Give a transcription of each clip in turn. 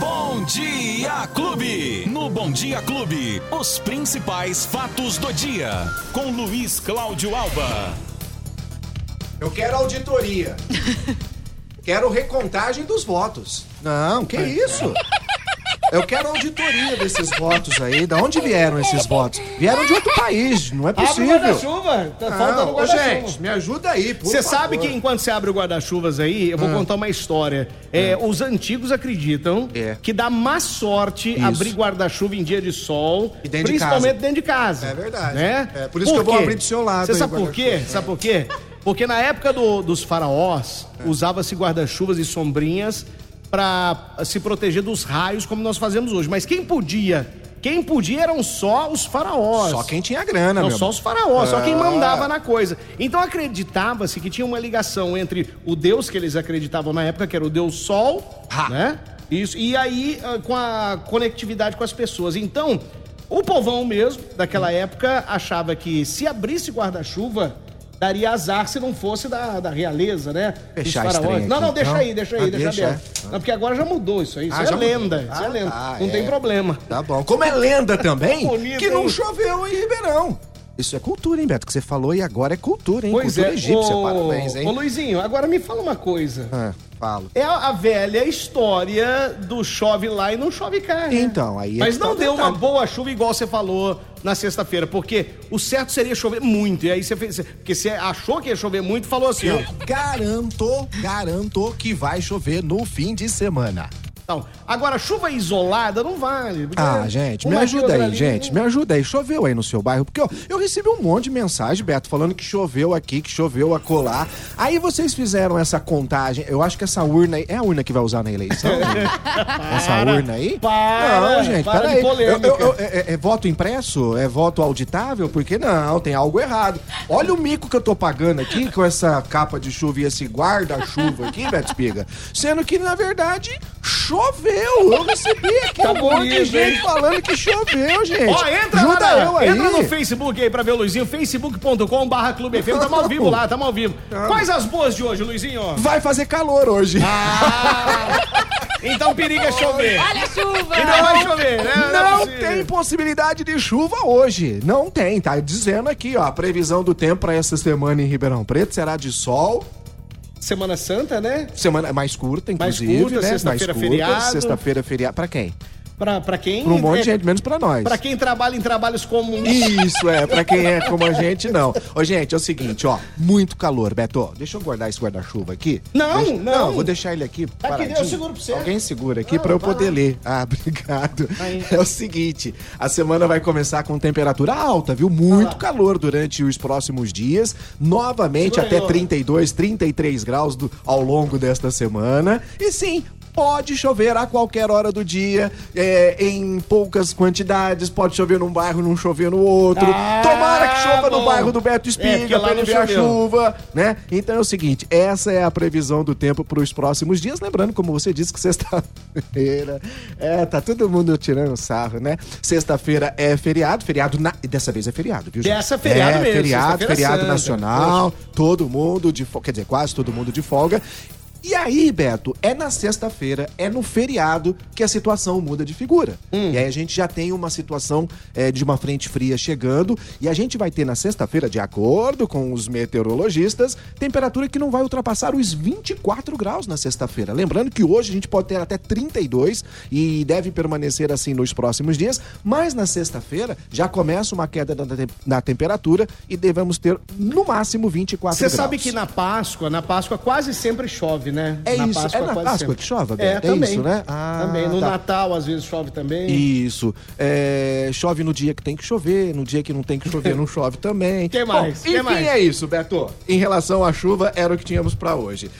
Bom Dia Clube. No Bom Dia Clube, os principais fatos do dia. Com Luiz Cláudio Alba. Eu quero auditoria. quero recontagem dos votos. Não, que isso? Eu quero auditoria desses votos aí. Da onde vieram esses votos? Vieram de outro país, não é Abre o possível. guarda-chuva. Tá faltando guarda-chuva. gente, me ajuda aí, por Você sabe que enquanto você abre o guarda-chuvas aí, eu vou contar uma história. É, Os antigos acreditam É. que dá má sorte Isso. abrir guarda-chuva em dia de sol, E dentro de principalmente casa. dentro de casa. É verdade. Né? É, por isso que eu vou abrir do seu lado Você sabe por quê? Sabe por quê? Porque na época do- dos faraós, É. usava-se guarda-chuvas e sombrinhas para se proteger dos raios, como nós fazemos hoje. Mas quem podia? Quem podia eram só os faraós. Só quem tinha grana, Não, meu só os faraós, só quem Ah. mandava na coisa. Então acreditava-se que tinha uma ligação entre o Deus que eles acreditavam na época, que era o Deus Sol, Ha. né? Isso, e aí ah, com a conectividade com as pessoas. Então, o povão mesmo, daquela época, achava que se abrisse guarda-chuva, daria azar se não fosse da, da realeza, né? Dos Fechar esse trem Não, não, deixa então. aí, deixa aí, Ah, deixa, deixa, aberto. é. Não, porque agora já mudou isso aí. Isso Ah, é já mudou. lenda, isso é Ah, lenda. tá, não é. tem problema. Tá bom. Como é lenda também, Bonito, que não hein? choveu em Ribeirão. Isso é cultura, hein, Beto? Que você falou e agora é cultura, hein? Pois cultura é, egípcia, ô, parabéns, Ô hein? Luizinho, agora me fala uma coisa. Ah, falo. É a, a velha história do chove lá e não chove cá, né? Então, aí é Mas tá não o deu uma boa chuva igual você falou na sexta-feira, porque o certo seria chover muito. E aí você fez. Porque você achou que ia chover muito, falou assim, ó. Garanto, garanto que vai chover no fim de semana. Então, agora, chuva isolada não vale. Ah, gente, me ajuda aí, ali, gente, me ajuda aí. Choveu aí no seu bairro? Porque ó, eu recebi um monte de mensagem, Beto, falando que choveu aqui, que choveu a colar. Aí vocês fizeram essa contagem. Eu acho que essa urna aí. É a urna que vai usar na eleição? essa urna aí? para, não, gente, para peraí. polêmica. Eu- eu- é, é- é voto impresso? É voto auditável? Porque não, tem algo errado. Olha o mico que eu tô pagando aqui com essa capa de chuva e esse guarda-chuva aqui, Beto Espiga. Sendo que, na verdade, choveu. Eu recebi aqui Tá um monte de bonito, gente hein? falando que choveu, gente. Ó, entra Ajuda lá, na- eu aí. entra no Facebook aí pra ver o Luizinho, facebook.com barra Clube FM, tamo ao vivo lá, tamo ao vivo. Quais as boas de hoje, Luizinho? Vai fazer calor hoje. Ah, então periga chover. Olha a chuva! E não vai chover, né? é Não tem possibilidade de chuva hoje. Não tem, tá dizendo aqui, ó. A previsão do tempo pra essa semana em Ribeirão Preto será de sol. Semana Santa, né? Semana mais curta, Mais inclusive, curta, né? sexta-feira mais feriado. Sexta-feira feriado. Pra quem? Pra, pra quem. Pra um monte é, de gente, menos pra nós. Pra quem trabalha em trabalhos comuns. Isso, é, pra quem é como a gente, não. Ô, gente, é o seguinte, ó, muito calor, Beto. Deixa eu guardar esse guarda-chuva aqui. Não, Deixa- não. vou deixar ele aqui. Aqui, paradinho. eu seguro pra você. Alguém segura aqui Não, pra eu poder lá. ler. Ah, obrigado. Aí. É o seguinte, a semana vai começar com temperatura alta, viu? Muito calor durante os próximos dias. Novamente Segura até ó. 32, 33 graus do- ao longo desta semana. E sim, Pode chover a qualquer hora do dia, é, em poucas quantidades. Pode chover num bairro, não chover no outro. Ah, Tomara que chova no bom. bairro do Beto É, Espiga lá pra ele não ver a chuva, né? Então é o seguinte, essa é a previsão do tempo para os próximos dias. Lembrando, como você disse, que sexta-feira. É, tá todo mundo tirando sarro, né? Sexta-feira é feriado, feriado. Na... Dessa vez é feriado, viu, gente? Dessa é feriado é, mesmo, Feriado, feriado santa. nacional, todo mundo de folga. Quer dizer, quase todo mundo de folga. E aí, Beto, é na sexta-feira, é no feriado que a situação muda de figura. Hum. E aí a gente já tem uma situação é, de uma frente fria chegando e a gente vai ter na sexta-feira, de acordo com os meteorologistas, temperatura que não vai ultrapassar os 24 graus na sexta-feira. Lembrando que hoje a gente pode ter até 32 e deve permanecer assim nos próximos dias, mas na sexta-feira já começa uma queda da, te- da temperatura e devemos ter no máximo 24 Você graus. sabe que na Páscoa, na Páscoa quase sempre chove, né? É na isso, é na Páscoa sempre. que chove, É, Beto? É também. isso, né? Ah, também. No tá. Natal, às vezes, chove também. Isso. É, chove no dia que tem que chover, no dia que não tem que chover, não chove também. Que mais? Bom, Que enfim, mais? é isso, Beto. Em relação à chuva, era o que tínhamos pra hoje.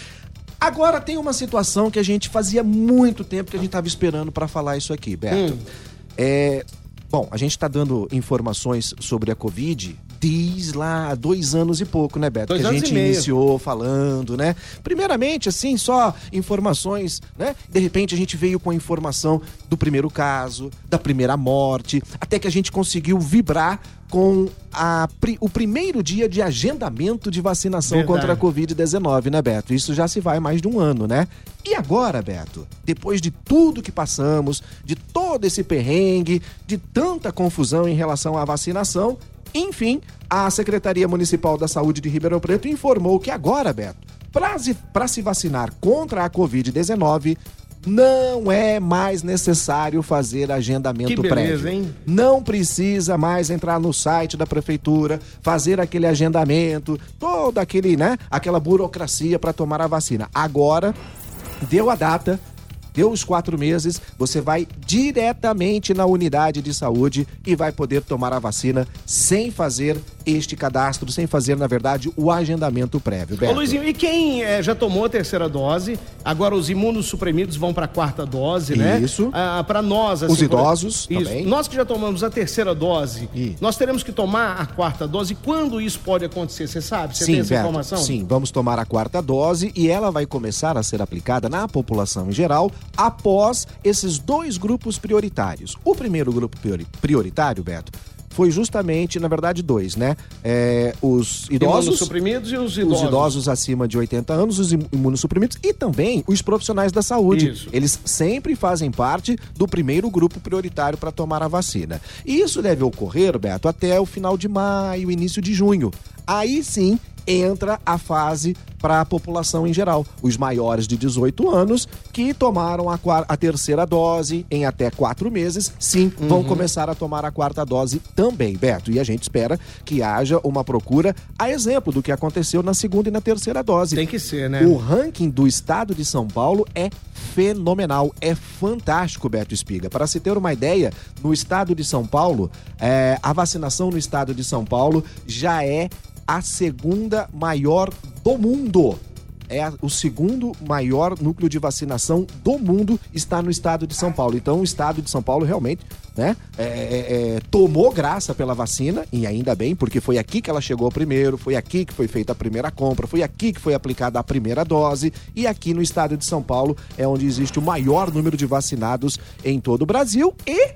Agora tem uma situação que a gente fazia muito tempo que a gente tava esperando pra falar isso aqui, Beto. Hum. É, bom, a gente tá dando informações sobre a Covid desde lá dois anos e pouco, né, Beto? Dois que a gente iniciou falando, né? Primeiramente, assim, só informações, né? De repente a gente veio com a informação do primeiro caso, da primeira morte, até que a gente conseguiu vibrar com a, o primeiro dia de agendamento de vacinação Verdade. contra a Covid-19, né, Beto? Isso já se vai mais de um ano, né? E agora, Beto, depois de tudo que passamos, de todo esse perrengue, de tanta confusão em relação à vacinação, enfim, a Secretaria Municipal da Saúde de Ribeirão Preto informou que agora, Beto, para se vacinar contra a Covid-19, não é mais necessário fazer agendamento Que beleza, prévio. hein? Não precisa mais entrar no site da prefeitura, fazer aquele agendamento, toda aquele, né, aquela burocracia para tomar a vacina. Agora deu a data, deu os quatro meses, você vai diretamente na unidade de saúde e vai poder tomar a vacina sem fazer este cadastro, sem fazer, na verdade, o agendamento prévio. Ô. Luizinho, e quem eh, já tomou a terceira dose, agora os imunossuprimidos vão para a quarta dose, né? Isso. para nós, assim, Os idosos por... Isso. também. Nós que já tomamos a terceira dose, E- nós teremos que tomar a quarta dose. Quando isso pode acontecer? Você sabe? Você Sim, tem essa Beto, informação? sim, vamos tomar a quarta dose e ela vai começar a ser aplicada na população em geral após esses dois grupos prioritários. O primeiro grupo priori- prioritário, Beto, foi justamente, na verdade, dois, né? É, os idosos, Imunossuprimidos e os idosos. os idosos acima de 80 anos, os im- imunossuprimidos e também os profissionais da saúde. Isso. Eles sempre fazem parte do primeiro grupo prioritário para tomar a vacina. E isso deve ocorrer, Beto, até o final de maio, início de junho. Aí sim entra a fase para a população em geral. Os maiores de 18 anos que tomaram a, a terceira dose em até quatro meses, sim, vão começar a tomar a quarta dose também, Beto. E a gente espera que haja uma procura a exemplo do que aconteceu na segunda e na terceira dose. Tem que ser, né? O ranking do estado de São Paulo é fenomenal, é fantástico, Beto Espiga. Para se ter uma ideia, no estado de São Paulo, é, a vacinação no estado de São Paulo já é a segunda maior do mundo. É a- o segundo maior núcleo de vacinação do mundo está no estado de São Paulo. Então, o estado de São Paulo realmente né, é, é, é, tomou graça pela vacina, e ainda bem, porque foi aqui que ela chegou primeiro, foi aqui que foi feita a primeira compra, foi aqui que foi aplicada a primeira dose, e aqui no estado de São Paulo é onde existe o maior número de vacinados em todo o Brasil e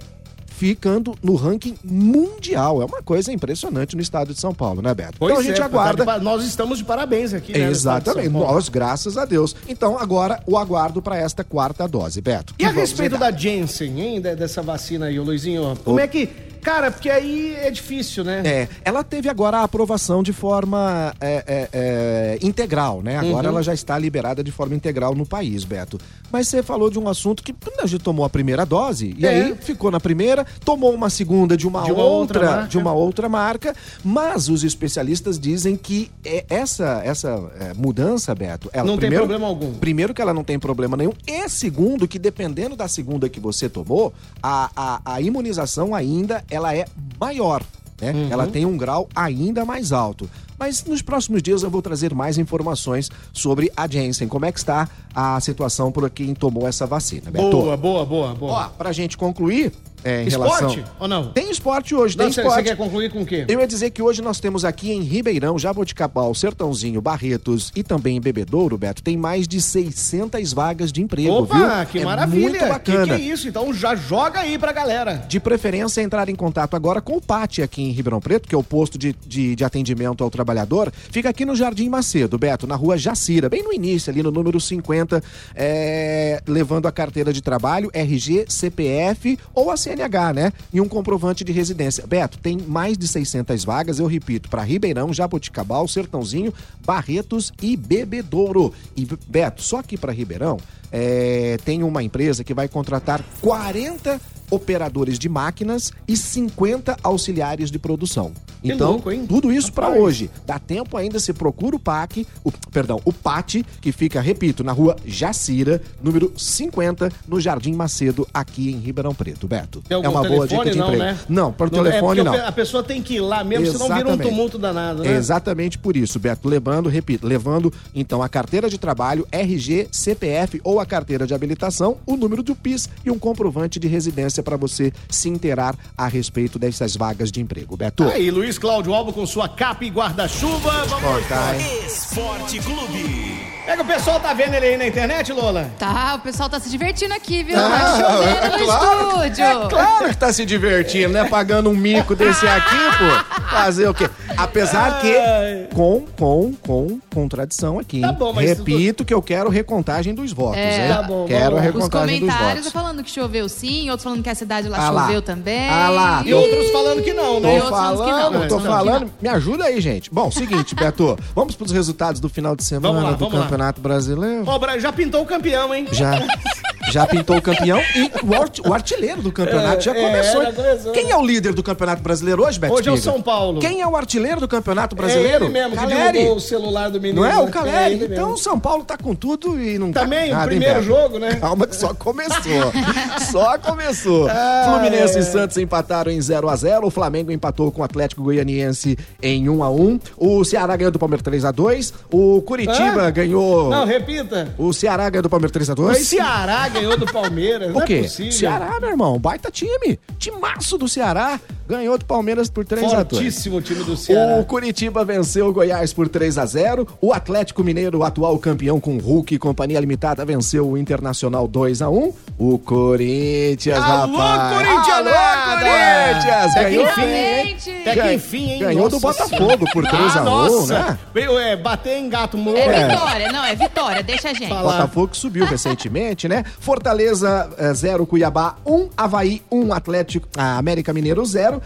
ficando no ranking mundial. É uma coisa impressionante no estado de São Paulo, né, Beto? Pois então a gente é, aguarda. tá de Nós estamos de parabéns aqui, né? Exatamente, nós, graças a Deus. Então, agora, o aguardo para esta quarta dose, Beto. E a respeito da Jensen, hein, de- dessa vacina aí, Luizinho? Como é que. Cara, porque aí é difícil, né? É, ela teve agora a aprovação de forma é, é, é, integral, né? Agora Uhum. ela já está liberada de forma integral no país, Beto. Mas você falou de um assunto que a gente tomou a primeira dose e É. aí ficou na primeira, tomou uma segunda de uma, De uma outra outra, marca. de uma outra marca, mas os especialistas dizem que é, essa essa é, mudança, Beto, ela Não tem primeiro- problema algum. Primeiro que ela não tem problema nenhum. E segundo que dependendo da segunda que você tomou, a, a, a imunização ainda ela é maior. Né? Uhum. Ela tem um grau ainda mais alto. Mas nos próximos dias eu vou trazer mais informações sobre a Janssen. Como é que está a situação por quem tomou essa vacina, Beto? Boa, boa, boa, boa. Ó, pra gente concluir, é, em Esporte relação... ou não? Tem esporte hoje, Não, tem você esporte. você quer concluir com o quê? Eu ia dizer que hoje nós temos aqui em Ribeirão, Jaboticabal, Sertãozinho, Barretos e também em Bebedouro, Beto, tem mais de 600 vagas de emprego, Opa, viu? que É maravilha. Muito bacana. Que, que é isso? Então já joga aí pra galera. De preferência, entrar em contato agora com o PAT aqui em Ribeirão Preto, que é o posto de, de, de atendimento ao trabalhador. Fica aqui no Jardim Macedo, Beto, na rua Jacira, bem no início, ali no número 50, é, levando a carteira de trabalho, RG, CPF ou a CNH, né? E um comprovante de residência. Beto, tem mais de 600 vagas, eu repito, para Ribeirão, Jaboticabal, Sertãozinho, Barretos e Bebedouro. E, Beto, só aqui para Ribeirão, é, tem uma empresa que vai contratar 40 operadores de máquinas e 50 auxiliares de produção. Que então, louco, hein? tudo isso para hoje. Dá tempo ainda, se procura o PAC, o, perdão, o PAT, que fica, repito, na rua Jacira, número 50, no Jardim Macedo, aqui em Ribeirão Preto, Beto. É uma boa dica de não, emprego. né? Não, por é telefone porque não. A pessoa tem que ir lá mesmo, senão vira um Exatamente. tumulto danado, né? Exatamente por isso, Beto. Levando, repito, levando então a carteira de trabalho, RG, CPF ou a carteira de habilitação, o número do PIS e um comprovante de residência para você se inteirar a respeito dessas vagas de emprego. Beto. Aí, Luiz Cláudio Alba com sua capa e guarda-chuva. Vamos hein? Esporte Clube. É que o pessoal tá vendo ele aí na internet, Lola? Tá, o pessoal tá se divertindo aqui, viu? Ah, tá chovendo é no claro, estúdio. É claro que tá se divertindo, né? Pagando um mico desse aqui, pô. Fazer o quê? Apesar que, com, com, com contradição aqui. Tá bom, mas Repito que eu quero recontagem dos votos, É. hein? Tá bom, quero a lá. Os recontagem dos comentários votos. falando que choveu sim, outros falando que a cidade lá Ah lá. choveu também. Ah lá. E outros falando que não, Tô né? outros falando que não, tô falando. Me ajuda aí, gente. Bom, seguinte, Beto. vamos pros resultados do final de semana Vamos lá, do vamos lá. Campeonato Brasileiro. Ó, já pintou o campeão, hein? Já, já pintou o campeão e o, art- o artilheiro do campeonato já É, começou. começou, Quem é o líder do Campeonato Brasileiro hoje, Beto Hoje é o? São Paulo. Quem é o artilheiro do Campeonato Brasileiro? É ele mesmo que Caleri. derrubou o celular do menino. Não é o né? Caleri? ele então o. São Paulo tá com tudo e não Também, tá o nada, hein, primeiro jogo, né? Calma que só começou. só começou. Ah, Fluminense é. e Santos empataram em 0 a 0 O Flamengo empatou com o Atlético Goianiense em 1 a 1 O Ceará ganhou do Palmeiras 3 a 2 O Curitiba Hã? ganhou... Não, repita. O Ceará ganhou do Palmeiras 3 a O 2 Ceará ganhou do Palmeiras. O não quê? é possível. Ceará, meu irmão, baita time. Timaço do Ceará. Ganhou do Palmeiras por 3 a 2 Fortíssimo o time do Ceará. O Curitiba venceu o Goiás por 3 a 0 O Atlético Mineiro, o atual campeão com Hulk e Companhia Limitada, venceu o Internacional 2 a 1 O Corinthians, Alô, rapaz. Corinthians! Alô, Corinthians! Até que Ganhou, enfim, hein? Até que enfim, hein? ganhou do Nossa Botafogo por 3 a 1, ah, nossa. né? É, bater em gato morto. É vitória, não, é vitória, deixa a gente. Fala. Botafogo que subiu recentemente, né? Fortaleza 0, Cuiabá 1, um, Havaí 1, um, Atlético, a América Mineiro 0.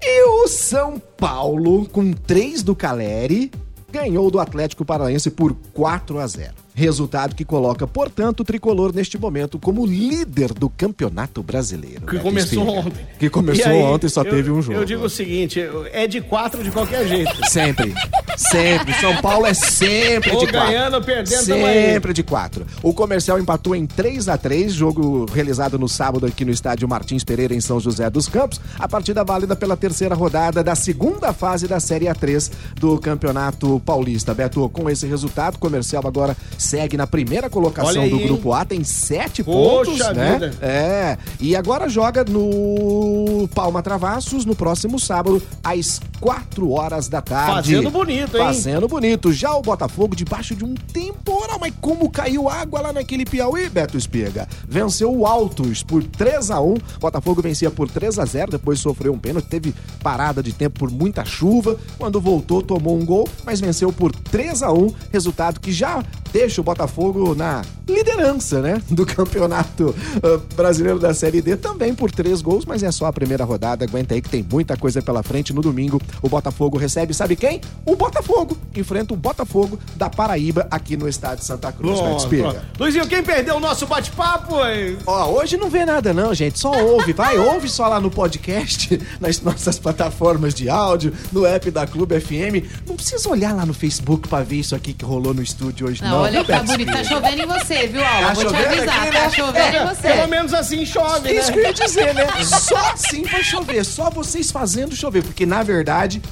E o São Paulo, com 3 do Caleri, ganhou do Atlético Paranaense por 4 a 0. Resultado que coloca, portanto, o tricolor neste momento como líder do Campeonato Brasileiro. Que Beto começou ontem. Que começou E aí, ontem, só eu- teve um jogo. Eu digo o seguinte, é de quatro de qualquer jeito. Sempre. Sempre. São Paulo é sempre Ou de quatro. ganhando ou perdendo. Sempre de quatro. O comercial empatou em 3 a 3 jogo realizado no sábado aqui no estádio Martins Pereira, em São José dos Campos. A partida válida pela terceira rodada da segunda fase da Série A3 do Campeonato Paulista. Beto, com esse resultado, o comercial agora segue na primeira colocação do grupo A, tem sete Poxa pontos, né? vida. É. E agora joga no Palma Travassos no próximo sábado, às 4 horas da tarde. Fazendo bonito, hein? Fazendo bonito. Já o Botafogo debaixo de um temporal. Mas como caiu água lá naquele Piauí, Beto Espiga? Venceu o Altos por 3 a 1 Botafogo vencia por 3 a 0 depois sofreu um pênalti, teve parada de tempo por muita chuva. Quando voltou, tomou um gol, mas venceu por 3 a 1 resultado que já deixa o Botafogo na liderança, né? Do campeonato ah, brasileiro da Série D, também por três gols, mas é só a primeira rodada. Aguenta aí que tem muita coisa pela frente. No domingo, o Botafogo recebe, sabe quem? O Botafogo. Enfrenta o Botafogo da Paraíba aqui no estádio Santa Cruz. Pronto, pronto. Luizinho, quem perdeu o nosso bate-papo? é- Ó, hoje não vê nada não, gente. Só ouve, vai, ouve só lá no podcast, nas nossas plataformas de áudio, no app da Clube FM. Não precisa olhar lá no Facebook pra ver isso aqui que rolou no estúdio hoje, não. Não, olha tá bonito, tá chovendo em você, viu, Alba? Tá Vou te avisar, aqui, tá né? chovendo em você. Pelo menos assim chove, Isso que né? eu ia dizer, né? Só assim vai chover, só vocês fazendo chover, porque na verdade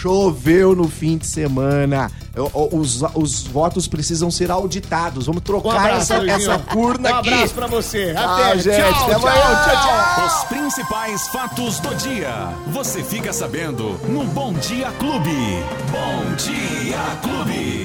choveu no fim de semana. Os, os votos precisam ser auditados. Vamos Um trocar abraço, essa, essa urna Um aqui. abraço pra você. Até, Ah, gente, tchau, até tchau. amanhã. Tchau, tchau. Os principais fatos do dia. Você fica sabendo no Bom Dia Clube. Bom Dia Clube.